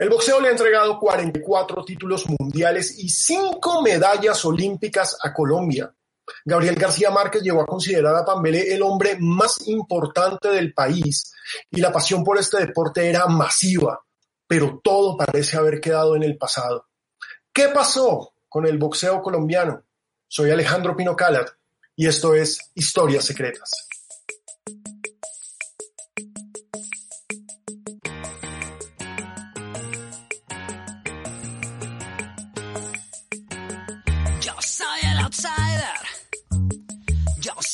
El boxeo le ha entregado 44 títulos mundiales y 5 medallas olímpicas a Colombia. Gabriel García Márquez llegó a considerar a Pambelé el hombre más importante del país y la pasión por este deporte era masiva, pero todo parece haber quedado en el pasado. ¿Qué pasó con el boxeo colombiano? Soy Alejandro Pino Calat y esto es Historias Secretas.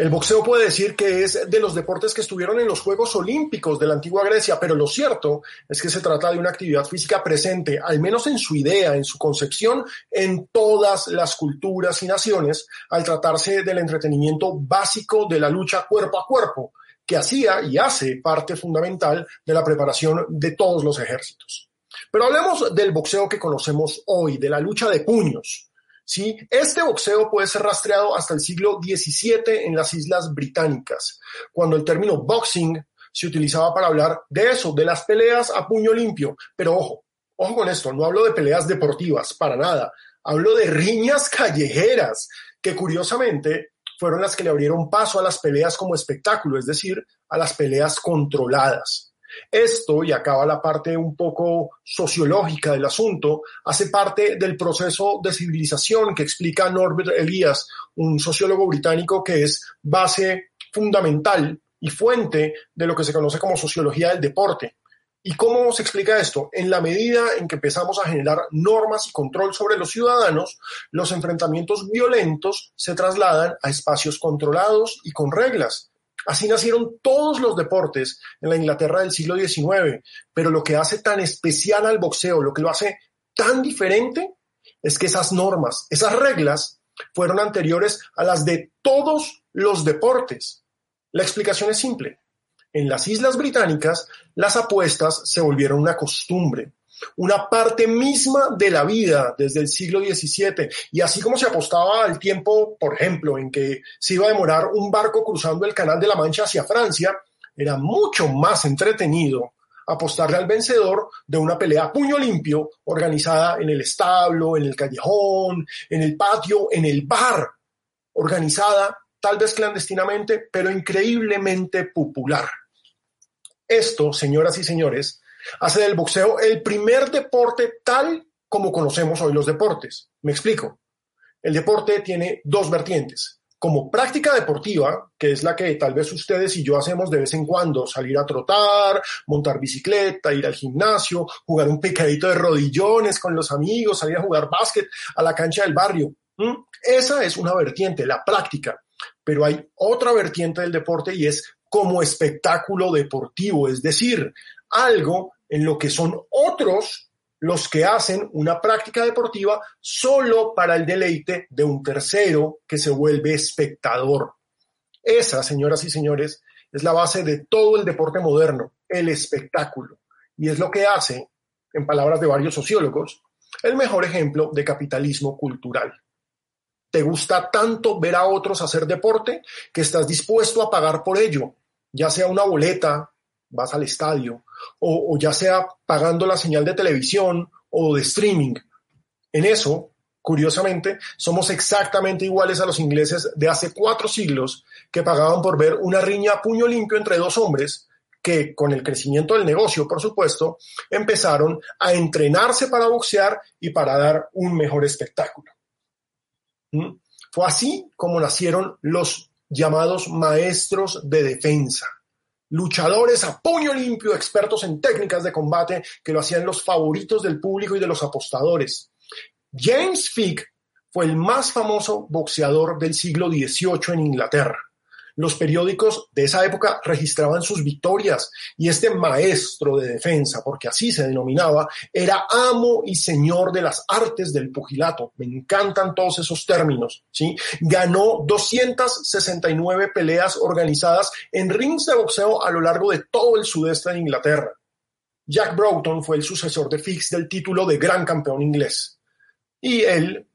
El boxeo puede decir que es de los deportes que estuvieron en los Juegos Olímpicos de la antigua Grecia, pero lo cierto es que se trata de una actividad física presente, al menos en su idea, en su concepción, en todas las culturas y naciones, al tratarse del entretenimiento básico de la lucha cuerpo a cuerpo, que hacía y hace parte fundamental de la preparación de todos los ejércitos. Pero hablemos del boxeo que conocemos hoy, de la lucha de puños, ¿sí? Este boxeo puede ser rastreado hasta el siglo XVII en las Islas Británicas, cuando el término boxing se utilizaba para hablar de eso, de las peleas a puño limpio. Pero ojo, ojo con esto, no hablo de peleas deportivas, para nada. Hablo de riñas callejeras, que curiosamente fueron las que le abrieron paso a las peleas como espectáculo, es decir, a las peleas controladas. Esto, y acaba la parte un poco sociológica del asunto, hace parte del proceso de civilización que explica Norbert Elias, un sociólogo británico que es base fundamental y fuente de lo que se conoce como sociología del deporte. ¿Y cómo se explica esto? En la medida en que empezamos a generar normas y control sobre los ciudadanos, los enfrentamientos violentos se trasladan a espacios controlados y con reglas. Así nacieron todos los deportes en la Inglaterra del siglo XIX, pero lo que hace tan especial al boxeo, lo que lo hace tan diferente, es que esas normas, esas reglas, fueron anteriores a las de todos los deportes. La explicación es simple. En las Islas Británicas, las apuestas se volvieron una costumbre una parte misma de la vida desde el siglo XVII. Y así como se apostaba al tiempo, por ejemplo, en que se iba a demorar un barco cruzando el Canal de la Mancha hacia Francia, era mucho más entretenido apostarle al vencedor de una pelea a puño limpio organizada en el establo, en el callejón, en el patio, en el bar, organizada tal vez clandestinamente, pero increíblemente popular. Esto, señoras y señores, hace del boxeo el primer deporte tal como conocemos hoy los deportes. Me explico. El deporte tiene dos vertientes. Como práctica deportiva, que es la que tal vez ustedes y yo hacemos de vez en cuando, salir a trotar, montar bicicleta, ir al gimnasio, jugar un pecadito de rodillones con los amigos, salir a jugar básquet a la cancha del barrio. Esa es una vertiente, la práctica. Pero hay otra vertiente del deporte y es como espectáculo deportivo, es decir, algo en lo que son otros los que hacen una práctica deportiva solo para el deleite de un tercero que se vuelve espectador. Esa, señoras y señores, es la base de todo el deporte moderno, el espectáculo. Y es lo que hace, en palabras de varios sociólogos, el mejor ejemplo de capitalismo cultural. Te gusta tanto ver a otros hacer deporte que estás dispuesto a pagar por ello, ya sea una boleta, vas al estadio, o, ya sea pagando la señal de televisión o de streaming. En eso, curiosamente, somos exactamente iguales a los ingleses de hace cuatro siglos que pagaban por ver una riña a puño limpio entre dos hombres que, con el crecimiento del negocio, por supuesto, empezaron a entrenarse para boxear y para dar un mejor espectáculo. ¿Mm? Fue así como nacieron los llamados maestros de defensa luchadores a puño limpio, expertos en técnicas de combate que lo hacían los favoritos del público y de los apostadores. James Fick fue el más famoso boxeador del siglo XVIII en Inglaterra. Los periódicos de esa época registraban sus victorias y este maestro de defensa, porque así se denominaba, era amo y señor de las artes del pugilato. Me encantan todos esos términos, ¿sí? Ganó 269 peleas organizadas en rings de boxeo a lo largo de todo el sudeste de Inglaterra. Jack Broughton fue el sucesor de Fix del título de gran campeón inglés. Y él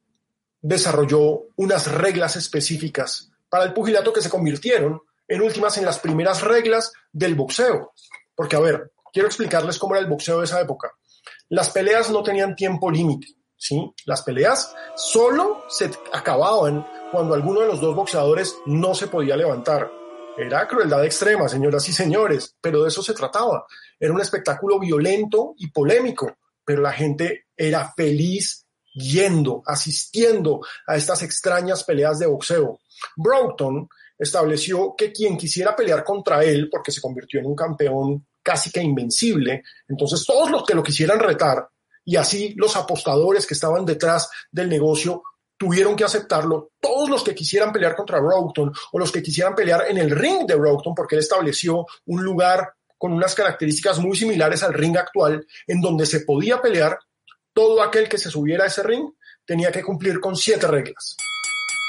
desarrolló unas reglas específicas para el pugilato que se convirtieron en últimas en las primeras reglas del boxeo. Porque, a ver, quiero explicarles cómo era el boxeo de esa época. Las peleas no tenían tiempo límite, ¿sí? Las peleas solo se acababan cuando alguno de los dos boxeadores no se podía levantar. Era crueldad extrema, señoras y señores, pero de eso se trataba. Era un espectáculo violento y polémico, pero la gente era feliz yendo, asistiendo a estas extrañas peleas de boxeo. Broughton estableció que quien quisiera pelear contra él, porque se convirtió en un campeón casi que invencible, entonces todos los que lo quisieran retar, y así los apostadores que estaban detrás del negocio tuvieron que aceptarlo, todos los que quisieran pelear contra Broughton o los que quisieran pelear en el ring de Broughton, porque él estableció un lugar con unas características muy similares al ring actual, en donde se podía pelear, todo aquel que se subiera a ese ring tenía que cumplir con siete reglas.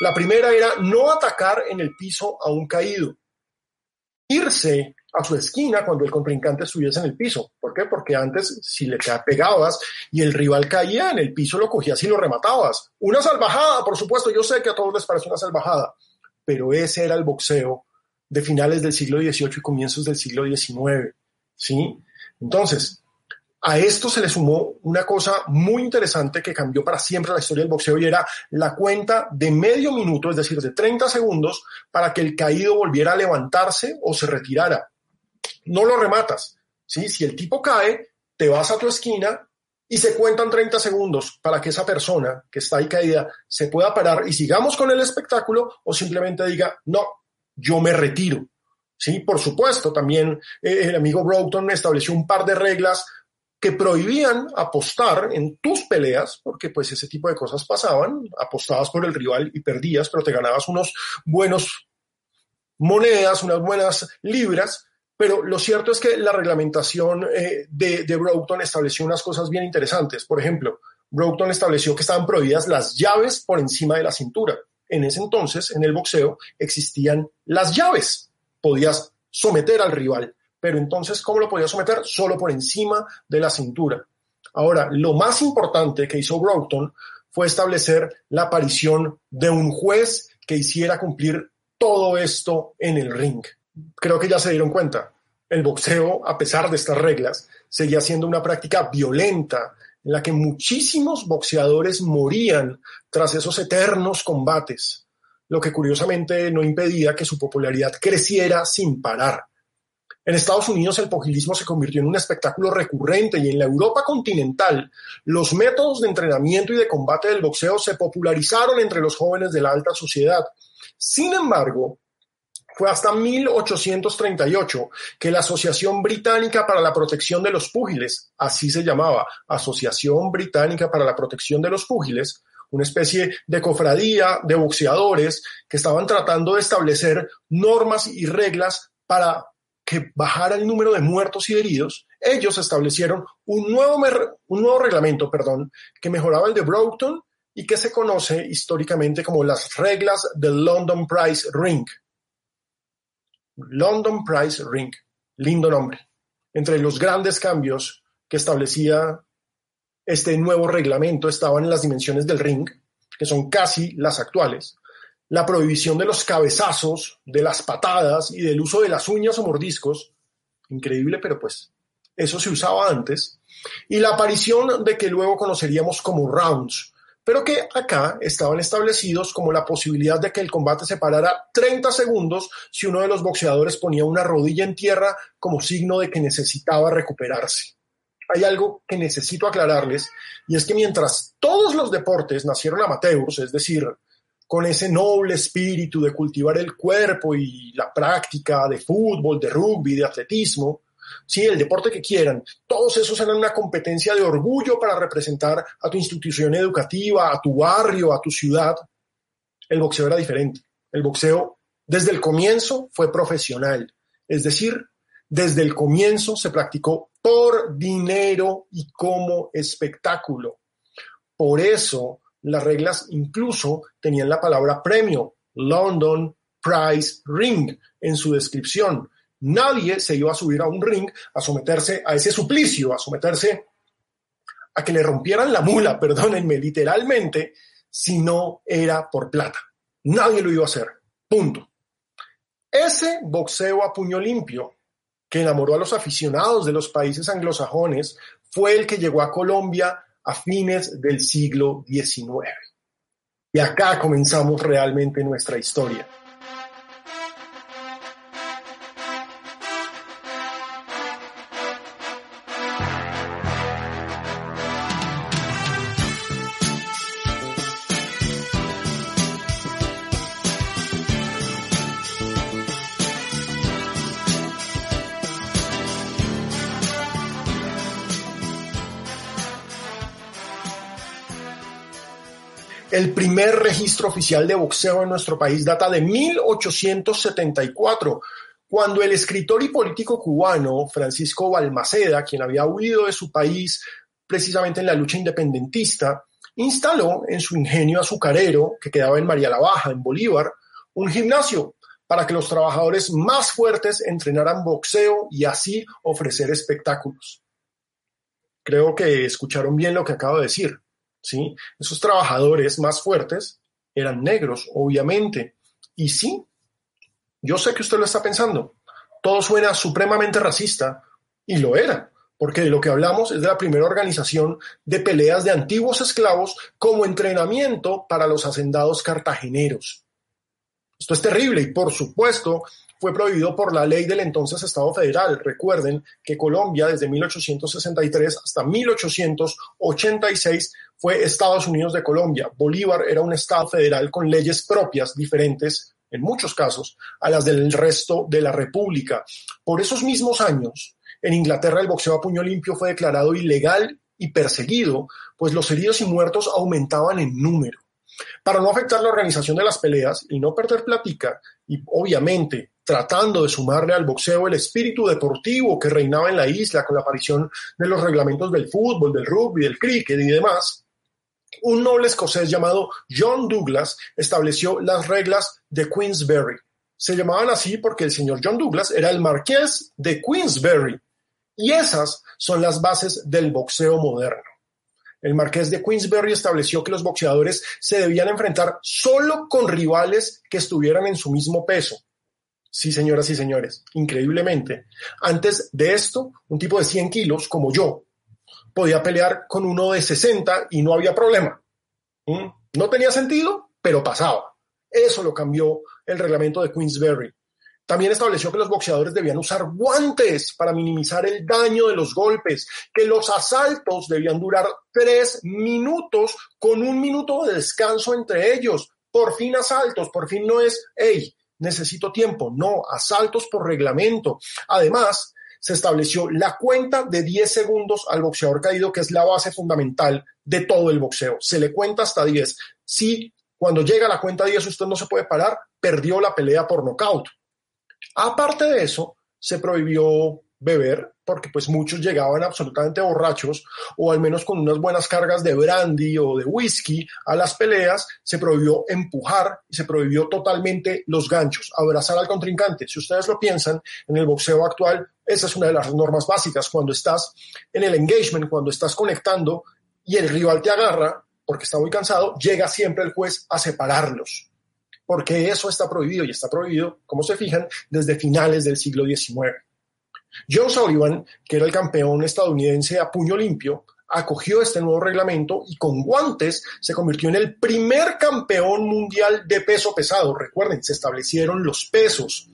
La primera era no atacar en el piso a un caído. Irse a su esquina cuando el contrincante estuviese en el piso. ¿Por qué? Porque antes, si le pegabas y el rival caía en el piso, lo cogías y lo rematabas. Una salvajada, por supuesto, yo sé que a todos les parece una salvajada, pero ese era el boxeo de finales del siglo XVIII y comienzos del siglo XIX. ¿Sí? Entonces, a esto se le sumó una cosa muy interesante que cambió para siempre la historia del boxeo y era la cuenta de medio minuto, es decir, de 30 segundos, para que el caído volviera a levantarse o se retirara. No lo rematas. ¿sí? Si el tipo cae, te vas a tu esquina y se cuentan 30 segundos para que esa persona que está ahí caída se pueda parar y sigamos con el espectáculo o simplemente diga, no, yo me retiro. Sí, por supuesto, también eh, el amigo Broughton estableció un par de reglas que prohibían apostar en tus peleas, porque pues ese tipo de cosas pasaban, apostabas por el rival y perdías, pero te ganabas unos buenos monedas, unas buenas libras, pero lo cierto es que la reglamentación eh, de, de Broughton estableció unas cosas bien interesantes. Por ejemplo, Broughton estableció que estaban prohibidas las llaves por encima de la cintura. En ese entonces, en el boxeo, existían las llaves. Podías someter al rival pero entonces, ¿cómo lo podía someter? Solo por encima de la cintura. Ahora, lo más importante que hizo Broughton fue establecer la aparición de un juez que hiciera cumplir todo esto en el ring. Creo que ya se dieron cuenta. El boxeo, a pesar de estas reglas, seguía siendo una práctica violenta en la que muchísimos boxeadores morían tras esos eternos combates, lo que curiosamente no impedía que su popularidad creciera sin parar. En Estados Unidos el pugilismo se convirtió en un espectáculo recurrente y en la Europa continental los métodos de entrenamiento y de combate del boxeo se popularizaron entre los jóvenes de la alta sociedad. Sin embargo, fue hasta 1838 que la Asociación Británica para la Protección de los Púgiles, así se llamaba, Asociación Británica para la Protección de los Púgiles, una especie de cofradía de boxeadores que estaban tratando de establecer normas y reglas para que bajara el número de muertos y heridos, ellos establecieron un nuevo, un nuevo reglamento perdón, que mejoraba el de Broughton y que se conoce históricamente como las reglas del London Price Ring. London Price Ring, lindo nombre. Entre los grandes cambios que establecía este nuevo reglamento estaban las dimensiones del ring, que son casi las actuales, la prohibición de los cabezazos, de las patadas y del uso de las uñas o mordiscos, increíble, pero pues eso se usaba antes, y la aparición de que luego conoceríamos como rounds, pero que acá estaban establecidos como la posibilidad de que el combate se parara 30 segundos si uno de los boxeadores ponía una rodilla en tierra como signo de que necesitaba recuperarse. Hay algo que necesito aclararles, y es que mientras todos los deportes nacieron amateurs, es decir, con ese noble espíritu de cultivar el cuerpo y la práctica de fútbol, de rugby, de atletismo, sí, el deporte que quieran, todos esos eran una competencia de orgullo para representar a tu institución educativa, a tu barrio, a tu ciudad. El boxeo era diferente. El boxeo desde el comienzo fue profesional, es decir, desde el comienzo se practicó por dinero y como espectáculo. Por eso las reglas incluso tenían la palabra premio, London Prize Ring, en su descripción. Nadie se iba a subir a un ring a someterse a ese suplicio, a someterse a que le rompieran la mula, perdónenme, literalmente, si no era por plata. Nadie lo iba a hacer. Punto. Ese boxeo a puño limpio que enamoró a los aficionados de los países anglosajones fue el que llegó a Colombia a fines del siglo XIX. Y acá comenzamos realmente nuestra historia. El primer registro oficial de boxeo en nuestro país data de 1874, cuando el escritor y político cubano Francisco Balmaceda, quien había huido de su país precisamente en la lucha independentista, instaló en su ingenio azucarero, que quedaba en María la Baja, en Bolívar, un gimnasio para que los trabajadores más fuertes entrenaran boxeo y así ofrecer espectáculos. Creo que escucharon bien lo que acabo de decir. ¿Sí? Esos trabajadores más fuertes eran negros, obviamente. Y sí, yo sé que usted lo está pensando. Todo suena supremamente racista y lo era, porque de lo que hablamos es de la primera organización de peleas de antiguos esclavos como entrenamiento para los hacendados cartageneros. Esto es terrible y por supuesto fue prohibido por la ley del entonces Estado federal. Recuerden que Colombia desde 1863 hasta 1886 fue Estados Unidos de Colombia. Bolívar era un Estado federal con leyes propias diferentes en muchos casos a las del resto de la República. Por esos mismos años, en Inglaterra el boxeo a puño limpio fue declarado ilegal y perseguido, pues los heridos y muertos aumentaban en número. Para no afectar la organización de las peleas y no perder platica, y obviamente tratando de sumarle al boxeo el espíritu deportivo que reinaba en la isla con la aparición de los reglamentos del fútbol, del rugby, del cricket y demás, un noble escocés llamado John Douglas estableció las reglas de Queensberry. Se llamaban así porque el señor John Douglas era el marqués de Queensberry. Y esas son las bases del boxeo moderno. El marqués de Queensberry estableció que los boxeadores se debían enfrentar solo con rivales que estuvieran en su mismo peso. Sí, señoras y señores, increíblemente. Antes de esto, un tipo de 100 kilos como yo podía pelear con uno de 60 y no había problema. ¿Mm? No tenía sentido, pero pasaba. Eso lo cambió el reglamento de Queensberry. También estableció que los boxeadores debían usar guantes para minimizar el daño de los golpes, que los asaltos debían durar tres minutos con un minuto de descanso entre ellos. Por fin asaltos, por fin no es, hey, necesito tiempo. No, asaltos por reglamento. Además, se estableció la cuenta de 10 segundos al boxeador caído, que es la base fundamental de todo el boxeo. Se le cuenta hasta 10. Si cuando llega la cuenta 10 usted no se puede parar, perdió la pelea por nocaut. Aparte de eso, se prohibió beber, porque pues muchos llegaban absolutamente borrachos o al menos con unas buenas cargas de brandy o de whisky a las peleas, se prohibió empujar y se prohibió totalmente los ganchos, abrazar al contrincante. Si ustedes lo piensan, en el boxeo actual, esa es una de las normas básicas. Cuando estás en el engagement, cuando estás conectando y el rival te agarra porque está muy cansado, llega siempre el juez a separarlos. Porque eso está prohibido y está prohibido, como se fijan, desde finales del siglo XIX. John Sullivan, que era el campeón estadounidense a puño limpio, acogió este nuevo reglamento y con guantes se convirtió en el primer campeón mundial de peso pesado. Recuerden, se establecieron los pesos.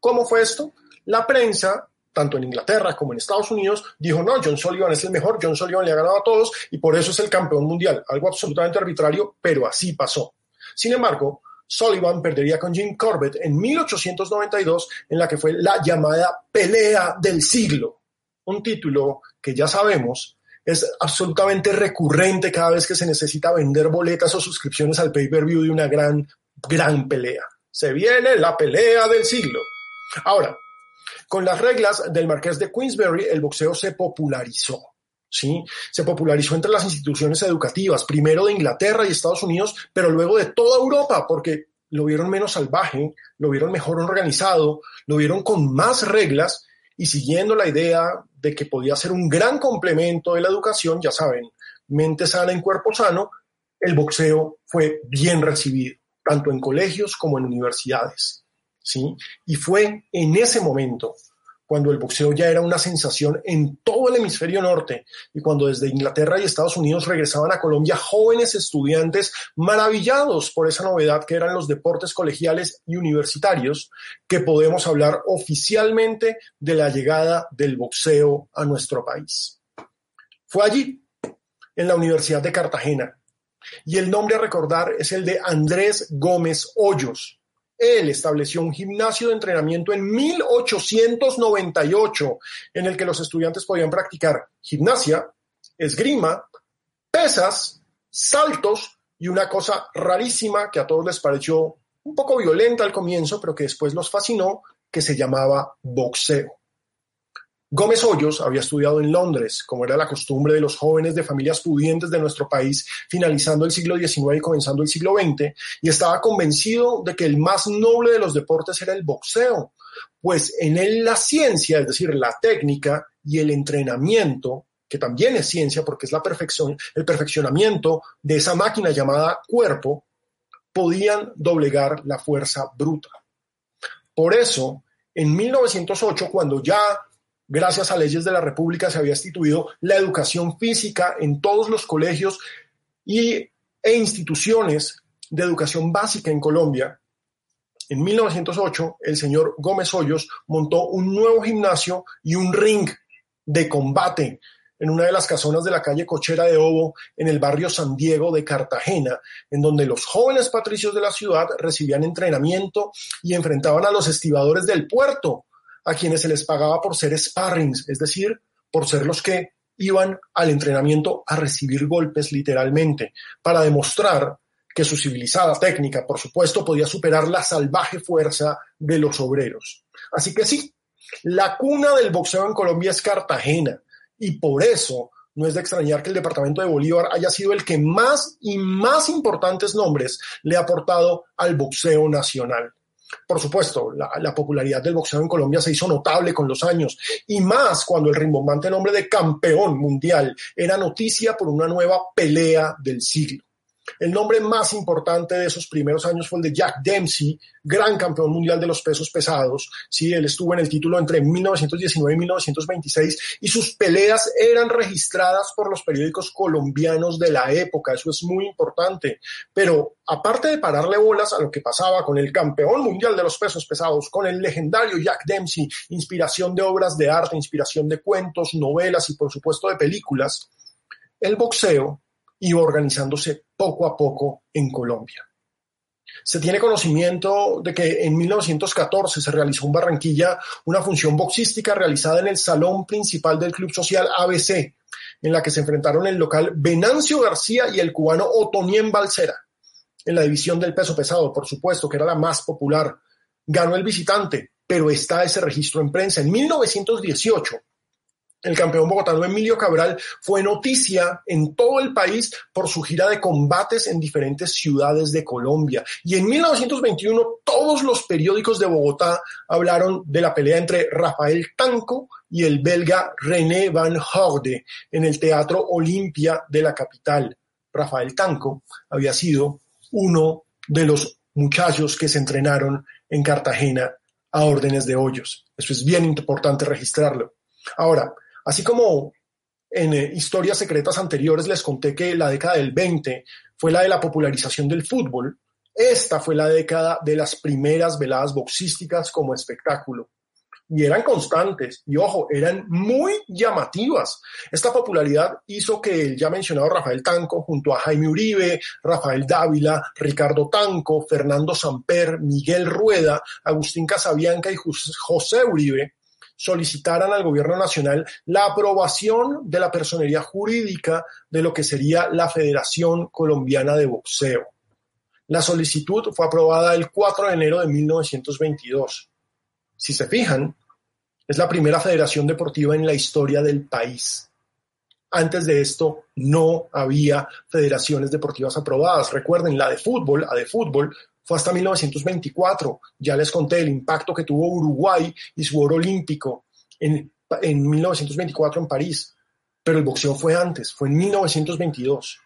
¿Cómo fue esto? La prensa, tanto en Inglaterra como en Estados Unidos, dijo, no, John Sullivan es el mejor, John Sullivan le ha ganado a todos y por eso es el campeón mundial. Algo absolutamente arbitrario, pero así pasó. Sin embargo, Sullivan perdería con Jim Corbett en 1892 en la que fue la llamada pelea del siglo, un título que ya sabemos es absolutamente recurrente cada vez que se necesita vender boletas o suscripciones al pay-per-view de una gran, gran pelea. Se viene la pelea del siglo. Ahora, con las reglas del Marqués de Queensberry, el boxeo se popularizó. ¿Sí? Se popularizó entre las instituciones educativas, primero de Inglaterra y Estados Unidos, pero luego de toda Europa, porque lo vieron menos salvaje, lo vieron mejor organizado, lo vieron con más reglas y siguiendo la idea de que podía ser un gran complemento de la educación, ya saben, mente sana en cuerpo sano, el boxeo fue bien recibido, tanto en colegios como en universidades. ¿sí? Y fue en ese momento cuando el boxeo ya era una sensación en todo el hemisferio norte y cuando desde Inglaterra y Estados Unidos regresaban a Colombia jóvenes estudiantes maravillados por esa novedad que eran los deportes colegiales y universitarios, que podemos hablar oficialmente de la llegada del boxeo a nuestro país. Fue allí, en la Universidad de Cartagena, y el nombre a recordar es el de Andrés Gómez Hoyos, él estableció un gimnasio de entrenamiento en 1898 en el que los estudiantes podían practicar gimnasia, esgrima, pesas, saltos y una cosa rarísima que a todos les pareció un poco violenta al comienzo, pero que después los fascinó, que se llamaba boxeo. Gómez Hoyos había estudiado en Londres, como era la costumbre de los jóvenes de familias pudientes de nuestro país, finalizando el siglo XIX y comenzando el siglo XX, y estaba convencido de que el más noble de los deportes era el boxeo, pues en él la ciencia, es decir, la técnica y el entrenamiento, que también es ciencia porque es la perfección, el perfeccionamiento de esa máquina llamada cuerpo, podían doblegar la fuerza bruta. Por eso, en 1908, cuando ya gracias a leyes de la República se había instituido la educación física en todos los colegios y, e instituciones de educación básica en Colombia. En 1908, el señor Gómez Hoyos montó un nuevo gimnasio y un ring de combate en una de las casonas de la calle Cochera de Obo, en el barrio San Diego de Cartagena, en donde los jóvenes patricios de la ciudad recibían entrenamiento y enfrentaban a los estibadores del puerto, a quienes se les pagaba por ser sparrings, es decir, por ser los que iban al entrenamiento a recibir golpes literalmente, para demostrar que su civilizada técnica, por supuesto, podía superar la salvaje fuerza de los obreros. Así que sí, la cuna del boxeo en Colombia es Cartagena, y por eso no es de extrañar que el departamento de Bolívar haya sido el que más y más importantes nombres le ha aportado al boxeo nacional. Por supuesto, la, popularidad del boxeo en Colombia se hizo notable con los años y más cuando el rimbombante nombre de campeón mundial era noticia por una nueva pelea del siglo. El nombre más importante de esos primeros años fue el de Jack Dempsey, gran campeón mundial de los pesos pesados. Sí, él estuvo en el título entre 1919 y 1926 y sus peleas eran registradas por los periódicos colombianos de la época. Eso es muy importante. Pero aparte de pararle bolas a lo que pasaba con el campeón mundial de los pesos pesados, con el legendario Jack Dempsey, inspiración de obras de arte, inspiración de cuentos, novelas y por supuesto de películas, el boxeo iba organizándose poco a poco en Colombia. Se tiene conocimiento de que en 1914 se realizó en Barranquilla una función boxística realizada en el salón principal del Club Social ABC, en la que se enfrentaron el local Venancio García y el cubano Otonien Balcera. En la división del peso pesado, por supuesto, que era la más popular. Ganó el visitante, pero está ese registro en prensa. En 1918, el campeón bogotano Emilio Cabral fue noticia en todo el país por su gira de combates en diferentes ciudades de Colombia. Y en 1921 todos los periódicos de Bogotá hablaron de la pelea entre Rafael Tanco y el belga René Van Horde en el Teatro Olimpia de la capital. Rafael Tanco había sido uno de los muchachos que se entrenaron en Cartagena a órdenes de hoyos. Eso es bien importante registrarlo. Ahora, Así como en eh, historias secretas anteriores les conté que la década del 20 fue la de la popularización del fútbol, esta fue la década de las primeras veladas boxísticas como espectáculo. y eran constantes y ojo, eran muy llamativas. Esta popularidad hizo que el ya mencionado Rafael Tanco, junto a Jaime Uribe, Rafael Dávila, Ricardo Tanco, Fernando Samper, Miguel Rueda, Agustín Casabianca y José Uribe, solicitaran al gobierno nacional la aprobación de la personería jurídica de lo que sería la Federación Colombiana de Boxeo. La solicitud fue aprobada el 4 de enero de 1922. Si se fijan, es la primera federación deportiva en la historia del país. Antes de esto no había federaciones deportivas aprobadas. Recuerden, la de fútbol, la de fútbol, fue hasta 1924. Ya les conté el impacto que tuvo Uruguay y su oro olímpico en, en 1924 en París. Pero el boxeo fue antes, fue en 1922.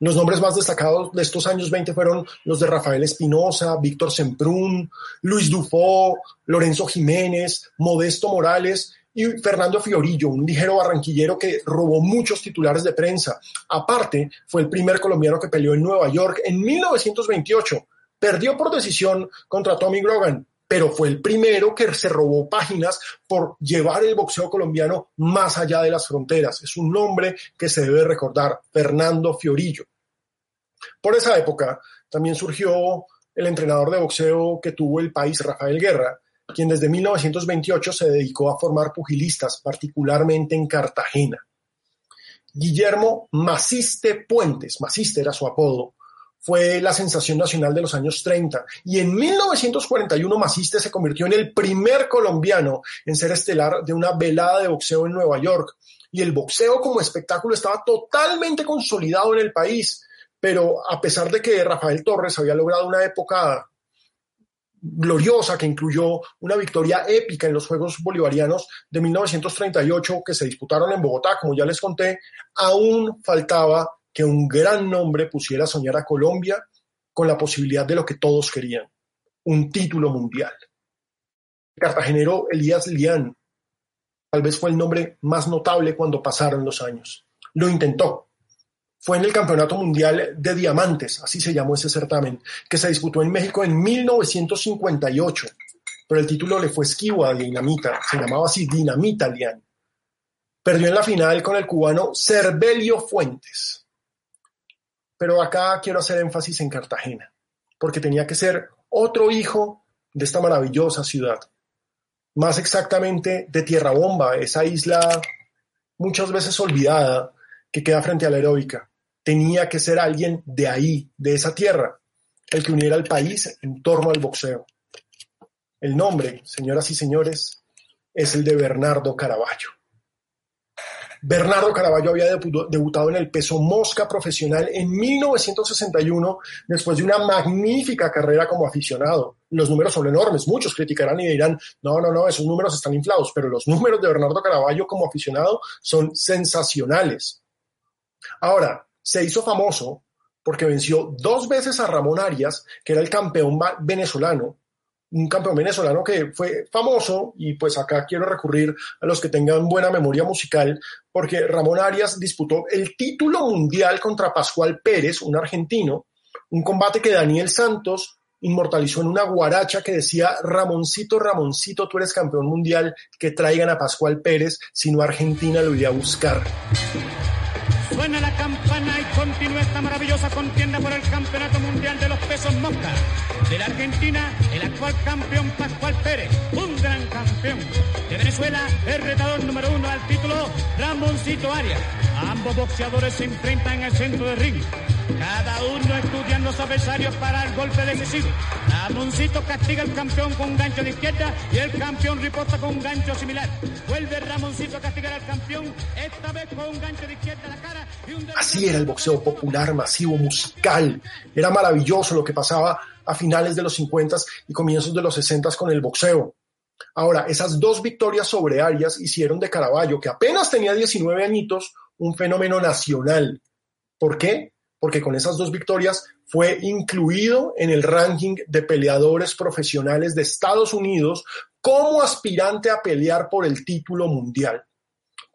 Los nombres más destacados de estos años 20 fueron los de Rafael Espinosa, Víctor Semprún, Luis Dufo, Lorenzo Jiménez, Modesto Morales y Fernando Fiorillo, un ligero barranquillero que robó muchos titulares de prensa. Aparte, fue el primer colombiano que peleó en Nueva York en 1928. Perdió por decisión contra Tommy Grogan, pero fue el primero que se robó páginas por llevar el boxeo colombiano más allá de las fronteras. Es un nombre que se debe recordar, Fernando Fiorillo. Por esa época también surgió el entrenador de boxeo que tuvo el país, Rafael Guerra, quien desde 1928 se dedicó a formar pugilistas, particularmente en Cartagena. Guillermo Maciste Puentes, Maciste era su apodo, fue la sensación nacional de los años 30 y en 1941 Maciste se convirtió en el primer colombiano en ser estelar de una velada de boxeo en Nueva York. Y el boxeo como espectáculo estaba totalmente consolidado en el país, pero a pesar de que Rafael Torres había logrado una época gloriosa que incluyó una victoria épica en los Juegos Bolivarianos de 1938 que se disputaron en Bogotá, como ya les conté, aún faltaba que un gran nombre pusiera a soñar a Colombia con la posibilidad de lo que todos querían, un título mundial. El cartagenero Elías Lián tal vez fue el nombre más notable cuando pasaron los años. Lo intentó. Fue en el Campeonato Mundial de Diamantes, así se llamó ese certamen, que se disputó en México en 1958, pero el título le fue esquivo a Dinamita, se llamaba así Dinamita Lián. Perdió en la final con el cubano Cervelio Fuentes. Pero acá quiero hacer énfasis en Cartagena, porque tenía que ser otro hijo de esta maravillosa ciudad. Más exactamente de Tierra Bomba, esa isla muchas veces olvidada que queda frente a la heroica. Tenía que ser alguien de ahí, de esa tierra, el que uniera al país en torno al boxeo. El nombre, señoras y señores, es el de Bernardo Caraballo. Bernardo Caraballo había debutado en el peso mosca profesional en 1961 después de una magnífica carrera como aficionado. Los números son enormes, muchos criticarán y dirán, no, no, no, esos números están inflados, pero los números de Bernardo Caraballo como aficionado son sensacionales. Ahora, se hizo famoso porque venció dos veces a Ramón Arias, que era el campeón venezolano, un campeón venezolano que fue famoso y pues acá quiero recurrir a los que tengan buena memoria musical porque Ramón Arias disputó el título mundial contra Pascual Pérez, un argentino, un combate que Daniel Santos inmortalizó en una guaracha que decía Ramoncito, Ramoncito, tú eres campeón mundial, que traigan a Pascual Pérez, si no Argentina lo iría a buscar. Suena la campana y continúa esta maravillosa contienda por el Campeonato Mundial de los Pesos Mosca. De la Argentina, el actual campeón Pascual Pérez, un gran campeón. De Venezuela, el retador número uno al título, Ramoncito Arias. Ambos boxeadores se enfrentan en el centro de ring. Cada uno estudiando los adversarios para el golpe decisivo. Ramoncito castiga al campeón con un gancho de izquierda y el campeón riposta con un gancho similar. Vuelve Ramoncito a castigar al campeón, esta vez con un gancho de izquierda a la cara. Y un Así era el boxeo popular, masivo, musical. Era maravilloso lo que pasaba a finales de los 50 y comienzos de los 60 con el boxeo. Ahora, esas dos victorias sobre Arias hicieron de Caraballo, que apenas tenía 19 añitos, un fenómeno nacional. ¿Por qué? Porque con esas dos victorias fue incluido en el ranking de peleadores profesionales de Estados Unidos como aspirante a pelear por el título mundial.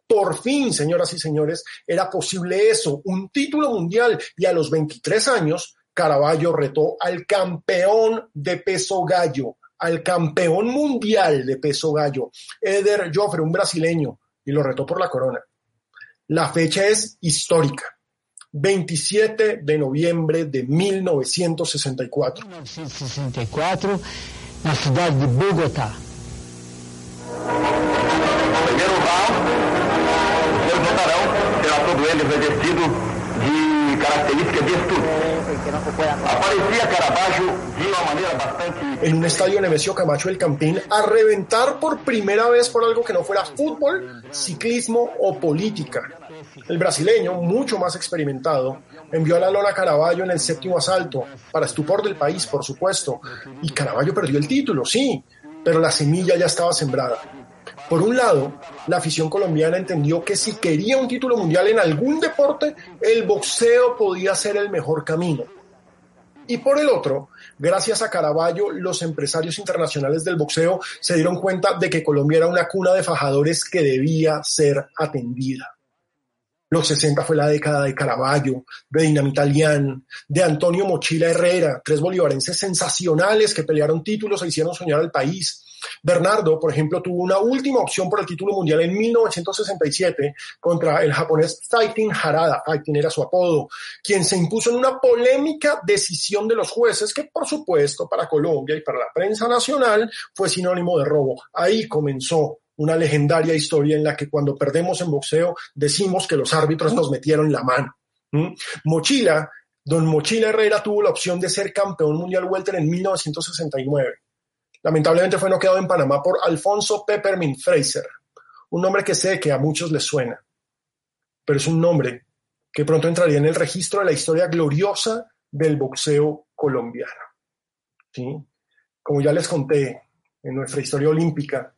Por fin, señoras y señores, era posible eso, un título mundial y a los 23 años Caraballo retó al campeón de peso gallo, al campeón mundial de peso gallo, Eder Joffre, un brasileño, y lo retó por la corona. La fecha es histórica. 27 de noviembre de 1964. 1964, na cidade de Bogotá. primeiro round, os dois votarão, será todo ele revestido de características de estudo. Aparecia Caravaggio de uma maneira bastante... en un estadio Nemesio Camacho del Campín a reventar por primera vez por algo que no fuera fútbol, ciclismo o política. El brasileño, mucho más experimentado, envió a la lona Caraballo en el séptimo asalto, para estupor del país, por supuesto, y Caraballo perdió el título, sí, pero la semilla ya estaba sembrada. Por un lado, la afición colombiana entendió que si quería un título mundial en algún deporte, el boxeo podía ser el mejor camino. Y por el otro, gracias a Caraballo, los empresarios internacionales del boxeo se dieron cuenta de que Colombia era una cuna de fajadores que debía ser atendida. Los 60 fue la década de Caraballo, de Dinamita Lian, de Antonio Mochila Herrera, tres bolivarenses sensacionales que pelearon títulos e hicieron soñar al país. Bernardo, por ejemplo, tuvo una última opción por el título mundial en 1967 contra el japonés Fighting Harada, Fighting era su apodo, quien se impuso en una polémica decisión de los jueces que, por supuesto, para Colombia y para la prensa nacional fue sinónimo de robo. Ahí comenzó una legendaria historia en la que cuando perdemos en boxeo decimos que los árbitros nos metieron la mano. ¿Mm? Mochila, don Mochila Herrera tuvo la opción de ser campeón mundial welter en 1969. Lamentablemente fue noqueado en Panamá por Alfonso Peppermint Fraser, un nombre que sé que a muchos les suena, pero es un nombre que pronto entraría en el registro de la historia gloriosa del boxeo colombiano. ¿Sí? Como ya les conté en nuestra historia olímpica,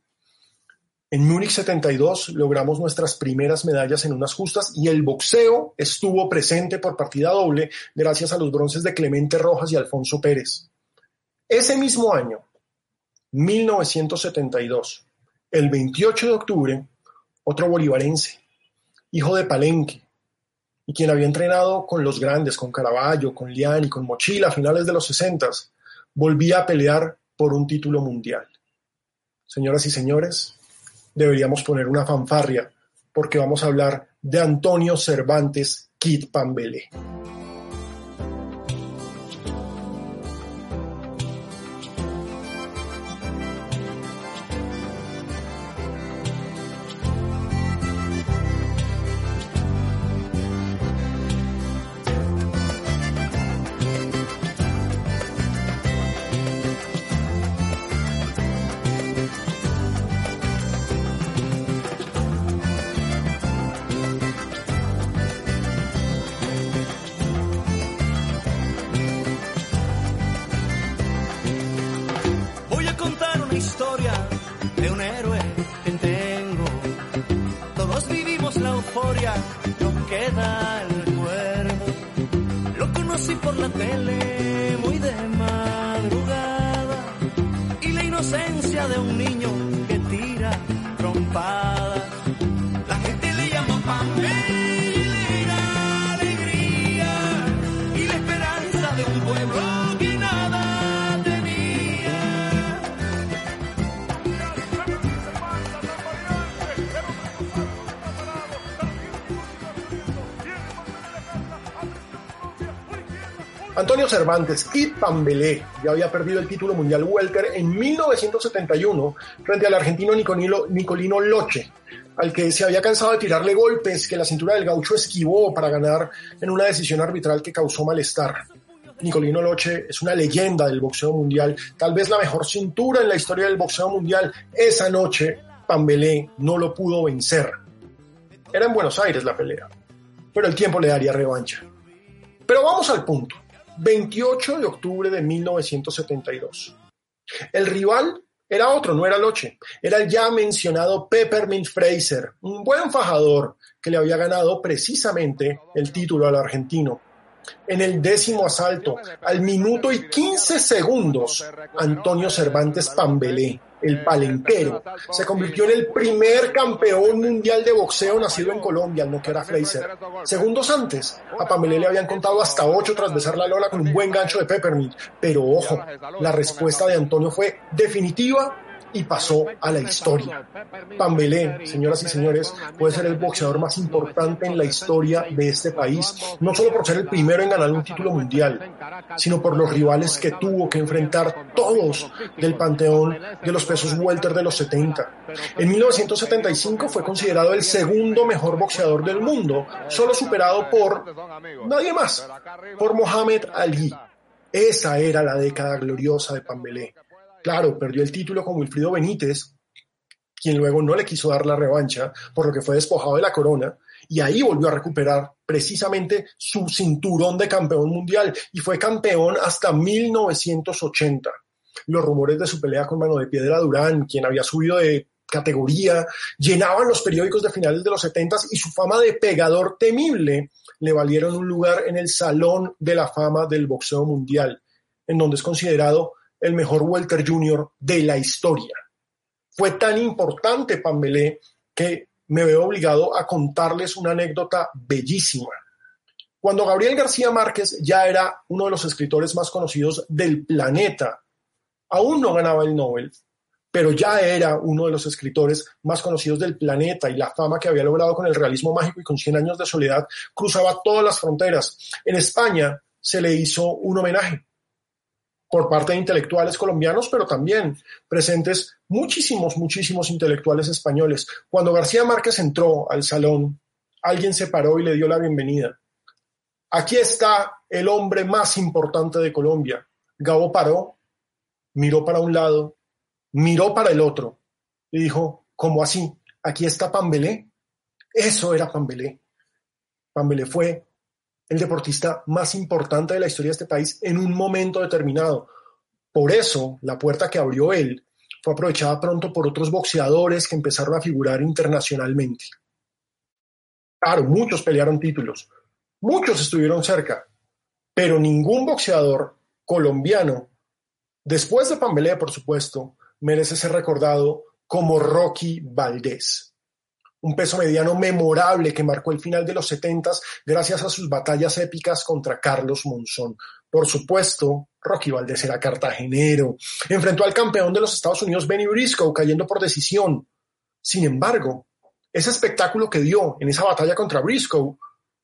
en Múnich 72 logramos nuestras primeras medallas en unas justas y el boxeo estuvo presente por partida doble gracias a los bronces de Clemente Rojas y Alfonso Pérez. Ese mismo año, 1972, el 28 de octubre, otro bolivarense, hijo de Palenque, y quien había entrenado con los grandes, con Caraballo, con Lian y con Mochila a finales de los 60, volvía a pelear por un título mundial. Señoras y señores, deberíamos poner una fanfarria porque vamos a hablar de Antonio Cervantes Kid Pambelé. Antonio Cervantes Kid Pambelé ya había perdido el título mundial welter en 1971 frente al argentino Nicolino, Nicolino Loche, al que se había cansado de tirarle golpes que la cintura del gaucho esquivó para ganar en una decisión arbitral que causó malestar. Nicolino Loche es una leyenda del boxeo mundial, tal vez la mejor cintura en la historia del boxeo mundial. Esa noche, Pambelé no lo pudo vencer. Era en Buenos Aires la pelea, pero el tiempo le daría revancha. Pero vamos al punto. 28 de octubre de 1972. El rival era otro, no era Loche, era el ya mencionado Peppermint Fraser, un buen fajador que le había ganado precisamente el título al argentino. En el décimo asalto, al minuto y 15 segundos, Antonio Cervantes Pambelé, el palenquero, se convirtió en el primer campeón mundial de boxeo nacido en Colombia, no que era Fraser. Segundos antes, a Pambelé le habían contado hasta ocho tras besar la lola con un buen gancho de peppermint, pero ojo, la respuesta de Antonio fue definitiva y pasó a la historia. Pambelé, señoras y señores, puede ser el boxeador más importante en la historia de este país, no solo por ser el primero en ganar un título mundial, sino por los rivales que tuvo que enfrentar todos del panteón de los pesos welter de los 70. En 1975 fue considerado el segundo mejor boxeador del mundo, solo superado por nadie más, por Mohamed Ali. Esa era la década gloriosa de Pambelé. Claro, perdió el título con Wilfrido Benítez, quien luego no le quiso dar la revancha, por lo que fue despojado de la corona, y ahí volvió a recuperar precisamente su cinturón de campeón mundial y fue campeón hasta 1980. Los rumores de su pelea con Mano de Piedra Durán, quien había subido de categoría, llenaban los periódicos de finales de los 70 y su fama de pegador temible le valieron un lugar en el Salón de la Fama del Boxeo Mundial, en donde es considerado el mejor welter junior de la historia. Fue tan importante Pambelé que me veo obligado a contarles una anécdota bellísima. Cuando Gabriel García Márquez ya era uno de los escritores más conocidos del planeta, aún no ganaba el Nobel, pero ya era uno de los escritores más conocidos del planeta y la fama que había logrado con el realismo mágico y con Cien años de soledad cruzaba todas las fronteras. En España se le hizo un homenaje por parte de intelectuales colombianos, pero también presentes muchísimos, muchísimos intelectuales españoles. Cuando García Márquez entró al salón, alguien se paró y le dio la bienvenida. Aquí está el hombre más importante de Colombia. Gabo paró, miró para un lado, miró para el otro y dijo, ¿cómo así? Aquí está Pambelé. Eso era Pambelé. Pambelé fue el deportista más importante de la historia de este país en un momento determinado. Por eso, la puerta que abrió él fue aprovechada pronto por otros boxeadores que empezaron a figurar internacionalmente. Claro, muchos pelearon títulos, muchos estuvieron cerca, pero ningún boxeador colombiano, después de Pambelé, por supuesto, merece ser recordado como Rocky Valdés un peso mediano memorable que marcó el final de los 70 gracias a sus batallas épicas contra Carlos Monzón. Por supuesto, Rocky Valdés era cartagenero. Enfrentó al campeón de los Estados Unidos, Benny Briscoe, cayendo por decisión. Sin embargo, ese espectáculo que dio en esa batalla contra Briscoe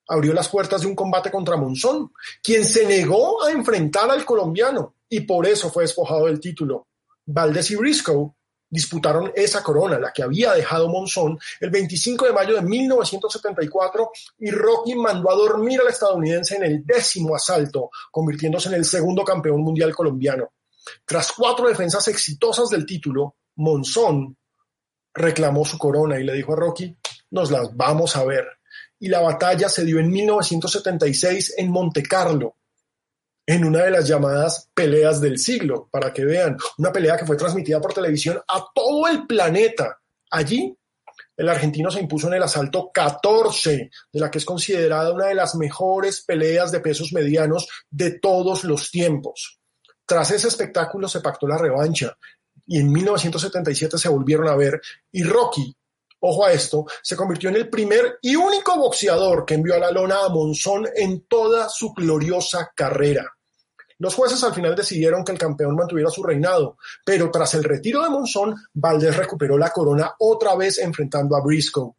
abrió las puertas de un combate contra Monzón, quien se negó a enfrentar al colombiano y por eso fue despojado del título. Valdés y Briscoe disputaron esa corona, la que había dejado Monzón, el 25 de mayo de 1974 y Rocky mandó a dormir al estadounidense en el décimo asalto, convirtiéndose en el segundo campeón mundial colombiano. Tras cuatro defensas exitosas del título, Monzón reclamó su corona y le dijo a Rocky, nos las vamos a ver. Y la batalla se dio en 1976 en Monte Carlo, en una de las llamadas peleas del siglo, para que vean, una pelea que fue transmitida por televisión a todo el planeta. Allí, el argentino se impuso en el asalto 14, de la que es considerada una de las mejores peleas de pesos medianos de todos los tiempos. Tras ese espectáculo se pactó la revancha y en 1977 se volvieron a ver y Rocky, ojo a esto, se convirtió en el primer y único boxeador que envió a la lona a Monzón en toda su gloriosa carrera. Los jueces al final decidieron que el campeón mantuviera su reinado, pero tras el retiro de Monzón, Valdés recuperó la corona otra vez enfrentando a Briscoe.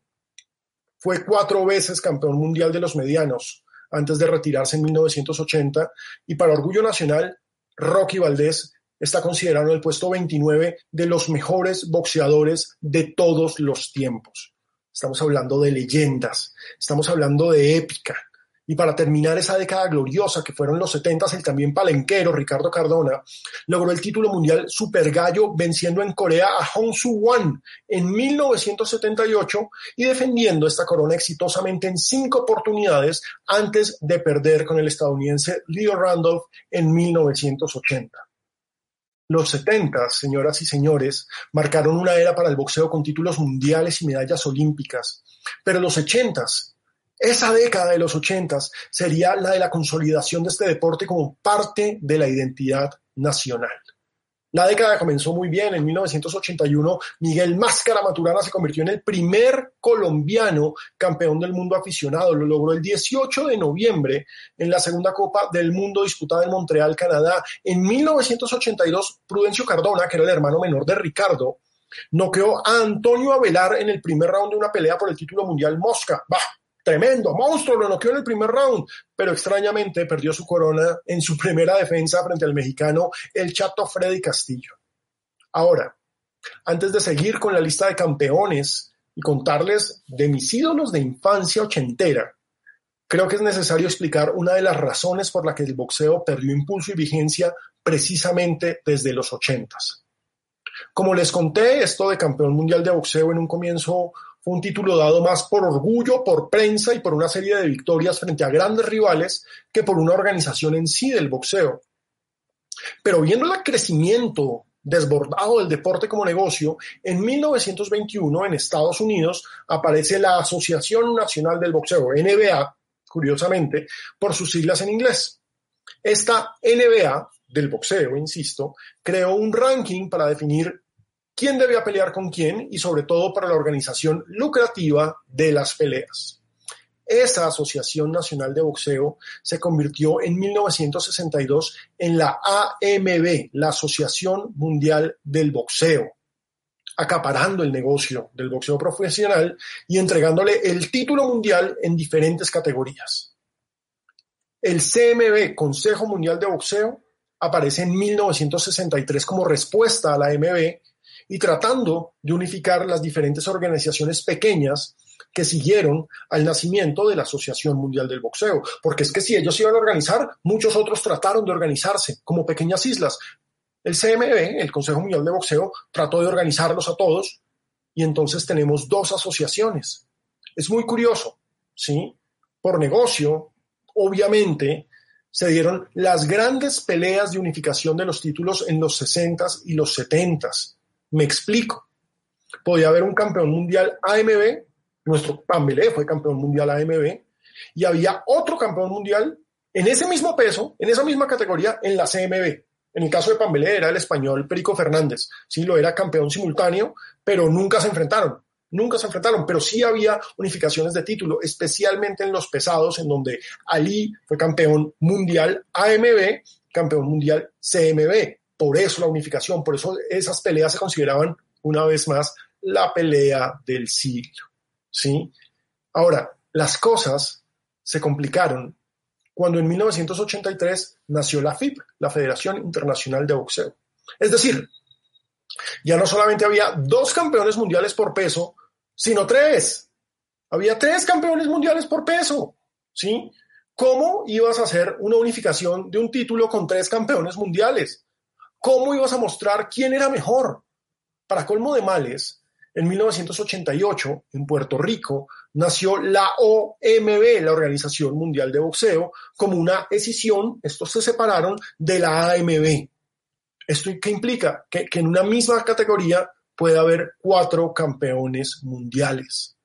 Fue cuatro veces campeón mundial de los medianos, antes de retirarse en 1980, y para orgullo nacional, Rocky Valdés está considerado en el puesto 29 de los mejores boxeadores de todos los tiempos. Estamos hablando de leyendas, estamos hablando de épica, y para terminar esa década gloriosa que fueron los 70, el también palenquero Ricardo Cardona logró el título mundial Super Gallo venciendo en Corea a Hong Soo Wan en 1978 y defendiendo esta corona exitosamente en cinco oportunidades antes de perder con el estadounidense Leo Randolph en 1980. Los 70, señoras y señores, marcaron una era para el boxeo con títulos mundiales y medallas olímpicas, pero los 80 esa década de los ochentas sería la de la consolidación de este deporte como parte de la identidad nacional. La década comenzó muy bien. En 1981, Miguel Máscara Maturana se convirtió en el primer colombiano campeón del mundo aficionado. Lo logró el 18 de noviembre en la segunda Copa del Mundo disputada en Montreal, Canadá. En 1982, Prudencio Cardona, que era el hermano menor de Ricardo, noqueó a Antonio Avelar en el primer round de una pelea por el título mundial Mosca. Bah, tremendo, monstruo, lo noqueó en el primer round, pero extrañamente perdió su corona en su primera defensa frente al mexicano El Chato Freddy Castillo. Ahora, antes de seguir con la lista de campeones y contarles de mis ídolos de infancia ochentera, creo que es necesario explicar una de las razones por la que el boxeo perdió impulso y vigencia precisamente desde los ochentas. Como les conté, esto de campeón mundial de boxeo en un comienzo fue un título dado más por orgullo, por prensa y por una serie de victorias frente a grandes rivales que por una organización en sí del boxeo. Pero viendo el crecimiento desbordado del deporte como negocio, en 1921 en Estados Unidos aparece la Asociación Nacional del Boxeo, NBA, curiosamente, por sus siglas en inglés. Esta NBA del boxeo, insisto, creó un ranking para definir quién debía pelear con quién y sobre todo para la organización lucrativa de las peleas. Esa Asociación Nacional de Boxeo se convirtió en 1962 en la AMB, la Asociación Mundial del Boxeo, acaparando el negocio del boxeo profesional y entregándole el título mundial en diferentes categorías. El CMB, Consejo Mundial de Boxeo, aparece en 1963 como respuesta a la AMB y tratando de unificar las diferentes organizaciones pequeñas que siguieron al nacimiento de la Asociación Mundial del Boxeo. Porque es que si ellos iban a organizar, muchos otros trataron de organizarse como pequeñas islas. El CMB, el Consejo Mundial de Boxeo, trató de organizarlos a todos y entonces tenemos dos asociaciones. Es muy curioso, ¿sí? Por negocio, obviamente, se dieron las grandes peleas de unificación de los títulos en los 60s y los 70s. Me explico. Podía haber un campeón mundial AMB, nuestro Pambelé fue campeón mundial AMB, y había otro campeón mundial en ese mismo peso, en esa misma categoría, en la CMB. En el caso de Pambelé era el español Perico Fernández. Sí, lo era campeón simultáneo, pero nunca se enfrentaron. Nunca se enfrentaron, pero sí había unificaciones de título, especialmente en los pesados, en donde Ali fue campeón mundial AMB, campeón mundial CMB por eso la unificación, por eso esas peleas se consideraban una vez más la pelea del siglo. ¿sí? Ahora, las cosas se complicaron cuando en 1983 nació la FIB, la Federación Internacional de Boxeo. Es decir, ya no solamente había dos campeones mundiales por peso, sino tres. Había tres campeones mundiales por peso. ¿sí? ¿Cómo ibas a hacer una unificación de un título con tres campeones mundiales? ¿Cómo ibas a mostrar quién era mejor? Para colmo de males, en 1988, en Puerto Rico, nació la OMB, la Organización Mundial de Boxeo, como una decisión, estos se separaron de la AMB. ¿Esto qué implica? Que, que en una misma categoría puede haber cuatro campeones mundiales.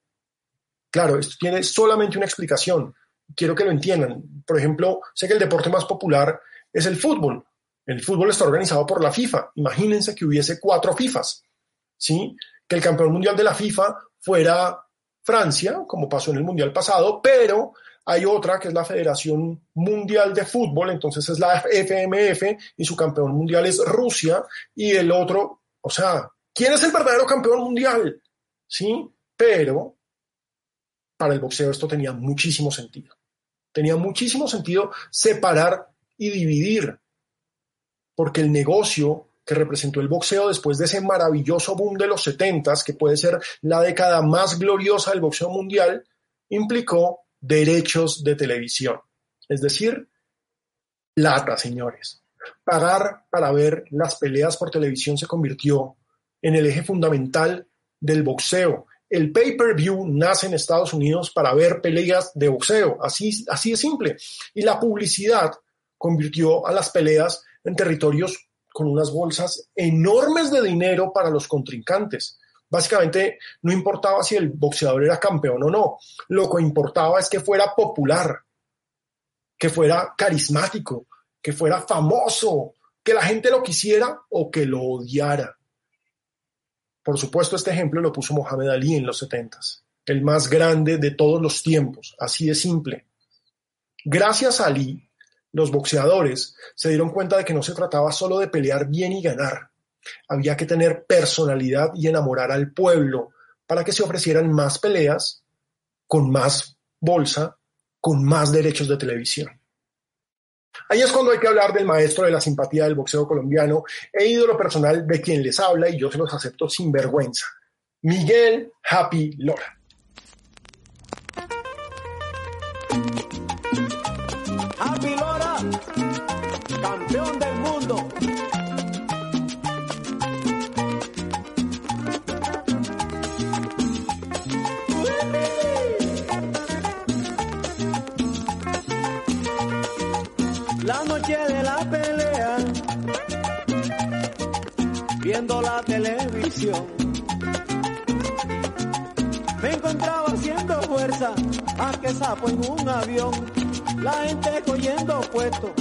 Claro, esto tiene solamente una explicación. Quiero que lo entiendan. Por ejemplo, sé que el deporte más popular es el fútbol. El fútbol está organizado por la FIFA. Imagínense que hubiese cuatro FIFAs, ¿sí? Que el campeón mundial de la FIFA fuera Francia, como pasó en el mundial pasado, pero hay otra que es la Federación Mundial de Fútbol, entonces es la FMF y su campeón mundial es Rusia y el otro, o sea, ¿quién es el verdadero campeón mundial? ¿Sí? Pero para el boxeo esto tenía muchísimo sentido. Tenía muchísimo sentido separar y dividir porque el negocio que representó el boxeo después de ese maravilloso boom de los 70 que puede ser la década más gloriosa del boxeo mundial, implicó derechos de televisión. Es decir, plata, señores. Pagar para ver las peleas por televisión se convirtió en el eje fundamental del boxeo. El pay-per-view nace en Estados Unidos para ver peleas de boxeo, así, así de simple. Y la publicidad convirtió a las peleas en territorios con unas bolsas enormes de dinero para los contrincantes. Básicamente no importaba si el boxeador era campeón o no, lo que importaba es que fuera popular, que fuera carismático, que fuera famoso, que la gente lo quisiera o que lo odiara. Por supuesto, este ejemplo lo puso Mohamed Ali en los 70 el más grande de todos los tiempos, así de simple. Gracias a Ali, los boxeadores se dieron cuenta de que no se trataba solo de pelear bien y ganar. Había que tener personalidad y enamorar al pueblo para que se ofrecieran más peleas, con más bolsa, con más derechos de televisión. Ahí es cuando hay que hablar del maestro de la simpatía del boxeo colombiano e ídolo personal de quien les habla y yo se los acepto sin vergüenza. Miguel Happy Lora. Campeón del mundo. La noche de la pelea, viendo la televisión, me encontraba haciendo fuerza a que sapo en un avión, la gente cogiendo puesto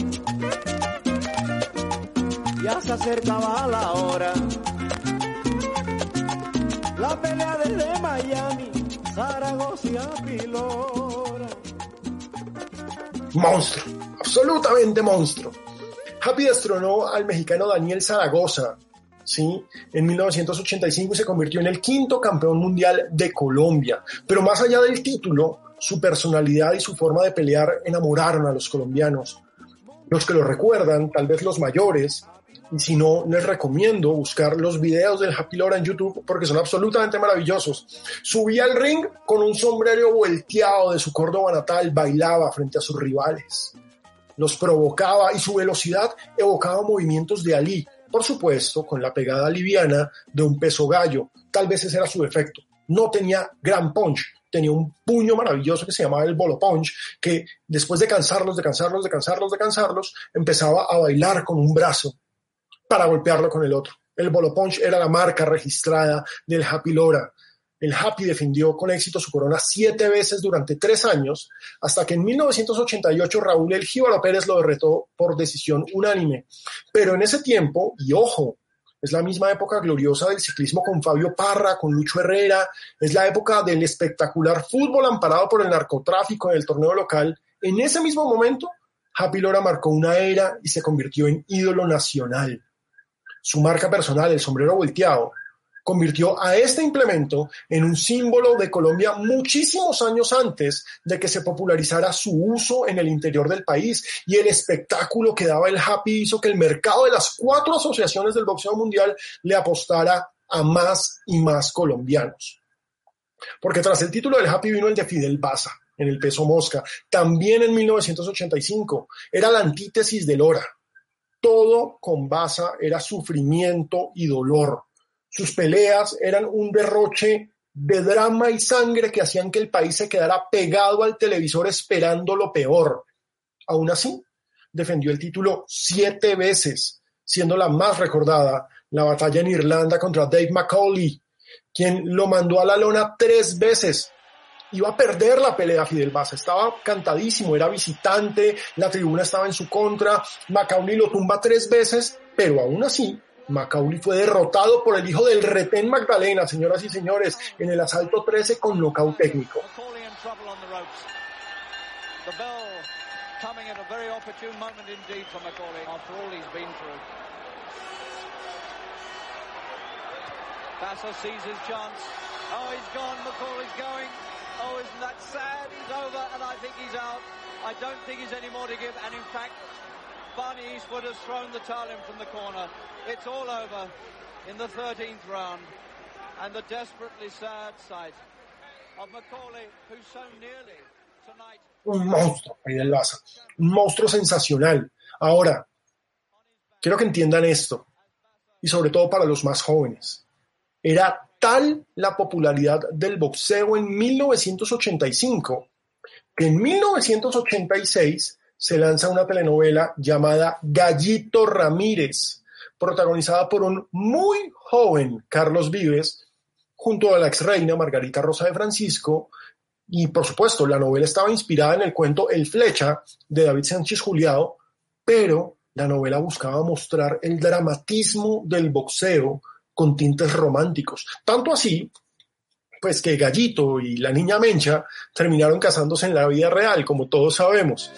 ya se acercaba la hora. La pelea desde Miami, Zaragoza y Pilora. Monstruo, absolutamente monstruo. Happy destronó al mexicano Daniel Zaragoza, ¿sí? En 1985 se convirtió en el quinto campeón mundial de Colombia. Pero más allá del título, su personalidad y su forma de pelear enamoraron a los colombianos. Los que lo recuerdan, tal vez los mayores, y si no, les recomiendo buscar los videos del Happy Lora en YouTube porque son absolutamente maravillosos. Subía al ring con un sombrero volteado de su Córdoba natal, bailaba frente a sus rivales. Los provocaba y su velocidad evocaba movimientos de Ali, por supuesto, con la pegada liviana de un peso gallo. Tal vez ese era su efecto. No tenía gran punch, tenía un puño maravilloso que se llamaba el bolo punch, que después de cansarlos, de cansarlos, de cansarlos, de cansarlos, empezaba a bailar con un brazo para golpearlo con el otro. El Bolo Punch era la marca registrada del Happy Lora. El Happy defendió con éxito su corona siete veces durante tres años, hasta que en 1988 Raúl El Pérez lo derretó por decisión unánime. Pero en ese tiempo, y ojo, es la misma época gloriosa del ciclismo con Fabio Parra, con Lucho Herrera, es la época del espectacular fútbol amparado por el narcotráfico en el torneo local. En ese mismo momento, Happy Lora marcó una era y se convirtió en ídolo nacional su marca personal, el sombrero volteado, convirtió a este implemento en un símbolo de Colombia muchísimos años antes de que se popularizara su uso en el interior del país y el espectáculo que daba el Happy hizo que el mercado de las cuatro asociaciones del boxeo mundial le apostara a más y más colombianos. Porque tras el título del Happy vino el de Fidel Baza en el peso mosca, también en 1985. Era la antítesis del Lora todo con Baza era sufrimiento y dolor. Sus peleas eran un derroche de drama y sangre que hacían que el país se quedara pegado al televisor esperando lo peor. Aún así, defendió el título siete veces, siendo la más recordada la batalla en Irlanda contra Dave McCauley, quien lo mandó a la lona tres veces iba a perder la pelea Fidel Baza, estaba cantadísimo, era visitante, la tribuna estaba en su contra, Macaulay lo tumba tres veces, pero aún así, Macaulay fue derrotado por el hijo del retén Magdalena, señoras y señores, en el asalto 13 con nocaut técnico. Oh, he's gone. McCauley's going. Oh, isn't that sad? He's over, and I think he's out. I don't think he's any more to give. And in fact, Barney Eastwood has thrown the towel in from the corner. It's all over in the 13th round. And the desperately sad sight of McCauley, who so nearly tonight. Un monstruo, Fidel Baza. Un monstruo sensacional. Ahora, quiero que entiendan esto. Y sobre todo para los más jóvenes. Era tal la popularidad del boxeo en 1985 que en 1986 se lanza una telenovela llamada Gallito Ramírez, protagonizada por un muy joven Carlos Vives, junto a la ex reina Margarita Rosa de Francisco, y por supuesto la novela estaba inspirada en el cuento El Flecha de David Sánchez Juliado, pero la novela buscaba mostrar el dramatismo del boxeo con tintes románticos. Tanto así, pues que Gallito y la niña Mencha terminaron casándose en la vida real, como todos sabemos.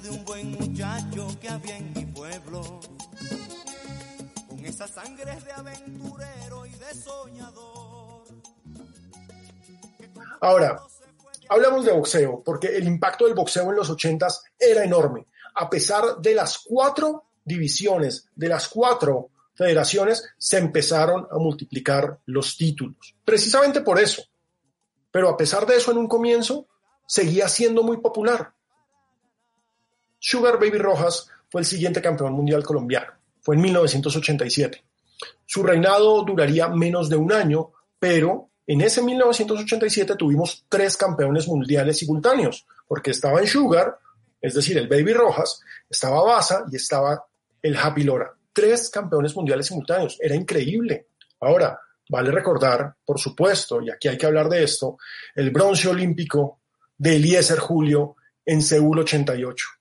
De un buen muchacho que había en mi pueblo, con esa sangre de aventurero y de soñador. Ahora, hablamos de boxeo, porque el impacto del boxeo en los ochentas era enorme. A pesar de las cuatro divisiones, de las cuatro federaciones, se empezaron a multiplicar los títulos. Precisamente por eso. Pero a pesar de eso, en un comienzo, seguía siendo muy popular. Sugar Baby Rojas fue el siguiente campeón mundial colombiano. Fue en 1987. Su reinado duraría menos de un año, pero en ese 1987 tuvimos tres campeones mundiales simultáneos, porque estaba en Sugar, es decir, el Baby Rojas, estaba Baza y estaba el Happy Lora. Tres campeones mundiales simultáneos. Era increíble. Ahora, vale recordar, por supuesto, y aquí hay que hablar de esto, el bronce olímpico de Eliezer Julio en Seúl 88.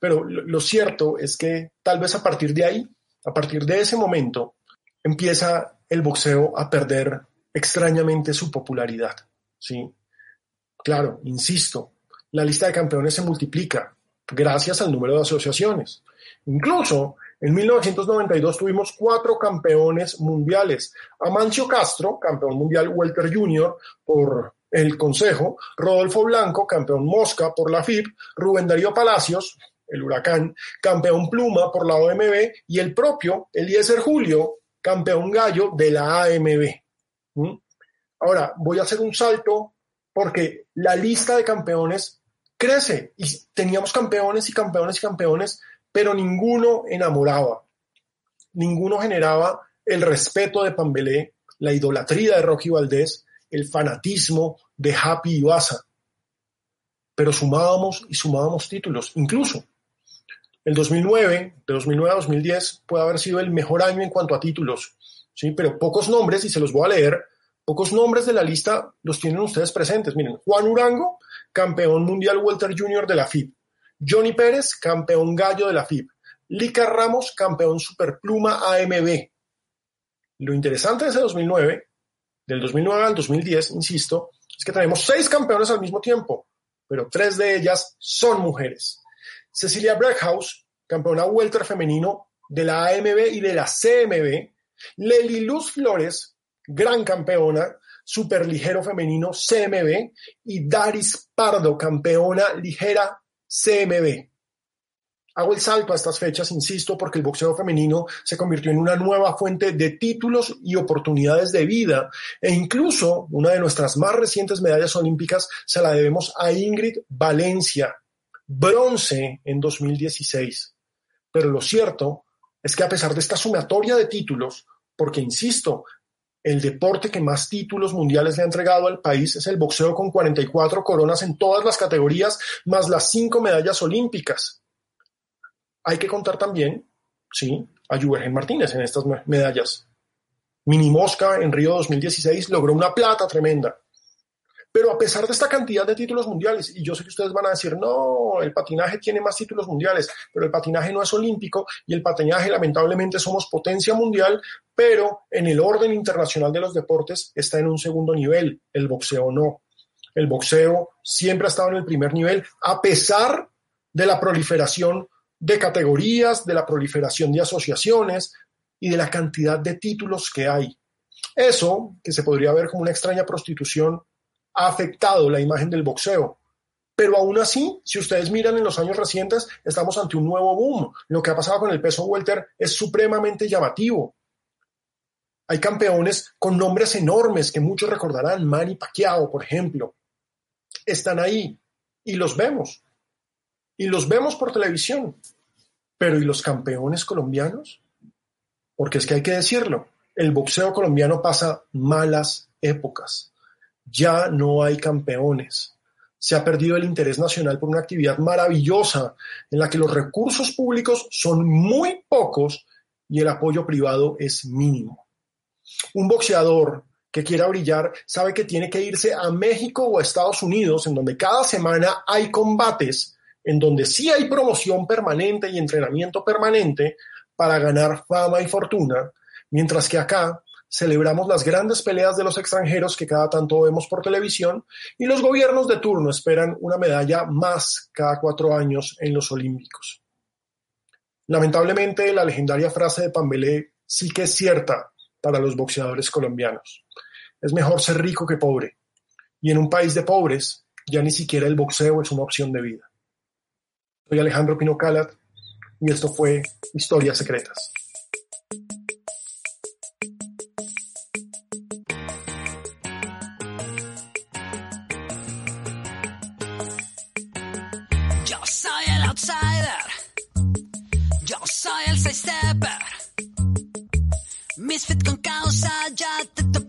Pero lo cierto es que tal vez a partir de ahí, a partir de ese momento, empieza el boxeo a perder extrañamente su popularidad. ¿sí? Claro, insisto, la lista de campeones se multiplica gracias al número de asociaciones. Incluso en 1992 tuvimos cuatro campeones mundiales. Amancio Castro, campeón mundial Welter Junior por el Consejo, Rodolfo Blanco, campeón Mosca por la FIP, Rubén Darío Palacios, el Huracán, campeón Pluma por la OMB y el propio Eliezer Julio, campeón Gallo de la AMB. ¿Mm? Ahora, voy a hacer un salto porque la lista de campeones crece y teníamos campeones y campeones y campeones, pero ninguno enamoraba, ninguno generaba el respeto de Pambelé, la idolatría de Rocky Valdés, el fanatismo de Happy y Baza. Pero sumábamos y sumábamos títulos. Incluso el 2009, de 2009 a 2010, puede haber sido el mejor año en cuanto a títulos. ¿sí? Pero pocos nombres, y se los voy a leer, pocos nombres de la lista los tienen ustedes presentes. Miren, Juan Urango, campeón mundial Welter Junior de la FIB. Johnny Pérez, campeón gallo de la FIB. Lica Ramos, campeón superpluma AMB. Lo interesante de ese 2009 del 2009 al 2010, insisto, es que tenemos seis campeones al mismo tiempo, pero tres de ellas son mujeres. Cecilia Breckhaus, campeona welter femenino de la AMB y de la CMB. Lely Luz Flores, gran campeona, superligero femenino CMB. Y Daris Pardo, campeona ligera CMB. Hago el salto a estas fechas, insisto, porque el boxeo femenino se convirtió en una nueva fuente de títulos y oportunidades de vida. E incluso una de nuestras más recientes medallas olímpicas se la debemos a Ingrid Valencia, bronce en 2016. Pero lo cierto es que a pesar de esta sumatoria de títulos, porque insisto, el deporte que más títulos mundiales le ha entregado al país es el boxeo con 44 coronas en todas las categorías, más las cinco medallas olímpicas hay que contar también, sí, a Juergen Martínez en estas medallas. Mini Mosca en Río 2016 logró una plata tremenda. Pero a pesar de esta cantidad de títulos mundiales, y yo sé que ustedes van a decir, no, el patinaje tiene más títulos mundiales, pero el patinaje no es olímpico y el patinaje lamentablemente somos potencia mundial, pero en el orden internacional de los deportes está en un segundo nivel, el boxeo no. El boxeo siempre ha estado en el primer nivel, a pesar de la proliferación de categorías, de la proliferación de asociaciones y de la cantidad de títulos que hay. Eso, que se podría ver como una extraña prostitución, ha afectado la imagen del boxeo. Pero aún así, si ustedes miran en los años recientes, estamos ante un nuevo boom. Lo que ha pasado con el peso welter es supremamente llamativo. Hay campeones con nombres enormes que muchos recordarán, Manny Pacquiao, por ejemplo. Están ahí y los vemos y los vemos por televisión. Pero ¿y los campeones colombianos? Porque es que hay que decirlo, el boxeo colombiano pasa malas épocas. Ya no hay campeones. Se ha perdido el interés nacional por una actividad maravillosa en la que los recursos públicos son muy pocos y el apoyo privado es mínimo. Un boxeador que quiera brillar sabe que tiene que irse a México o a Estados Unidos, en donde cada semana hay combates, en donde sí hay promoción permanente y entrenamiento permanente para ganar fama y fortuna, mientras que acá celebramos las grandes peleas de los extranjeros que cada tanto vemos por televisión y los gobiernos de turno esperan una medalla más cada cuatro años en los Olímpicos. Lamentablemente, la legendaria frase de Pambelé sí que es cierta para los boxeadores colombianos. Es mejor ser rico que pobre. Y en un país de pobres, ya ni siquiera el boxeo es una opción de vida. Soy Alejandro Pino Calat y esto fue Historias Secretas. Yo soy el outsider. Yo soy el seis stepper. Misfit con causa, ya te he